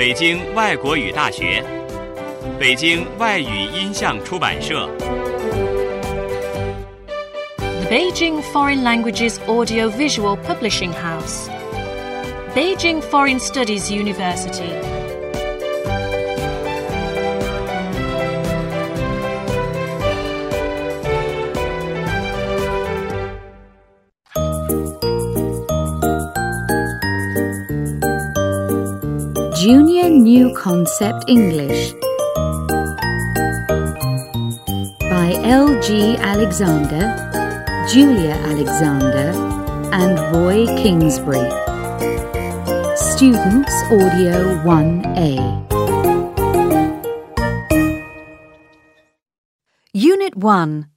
北京外国语大学、北京外语音像出版社、 The Beijing Foreign Languages Audiovisual Publishing House, Beijing Foreign Studies University. Junior New Concept English by L.G. Alexander, Julia Alexander, and Roy Kingsbury. Students Audio 1A. Unit 1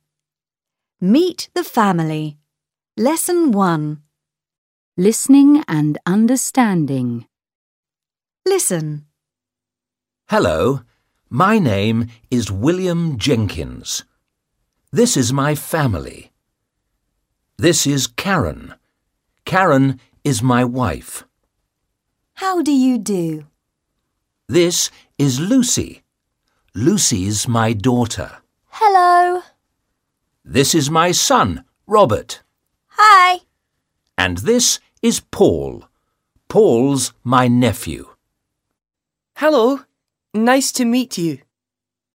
Meet the Family. Lesson 1 Listening and Understanding. Listen. Hello, my name is William Jenkins. This is my family. This is Karen. Karen is my wife. How do you do? This is Lucy. Lucy's my daughter. Hello. This is my son, Robert. Hi. And this is Paul. Paul's my nephew. Hello, nice to meet you.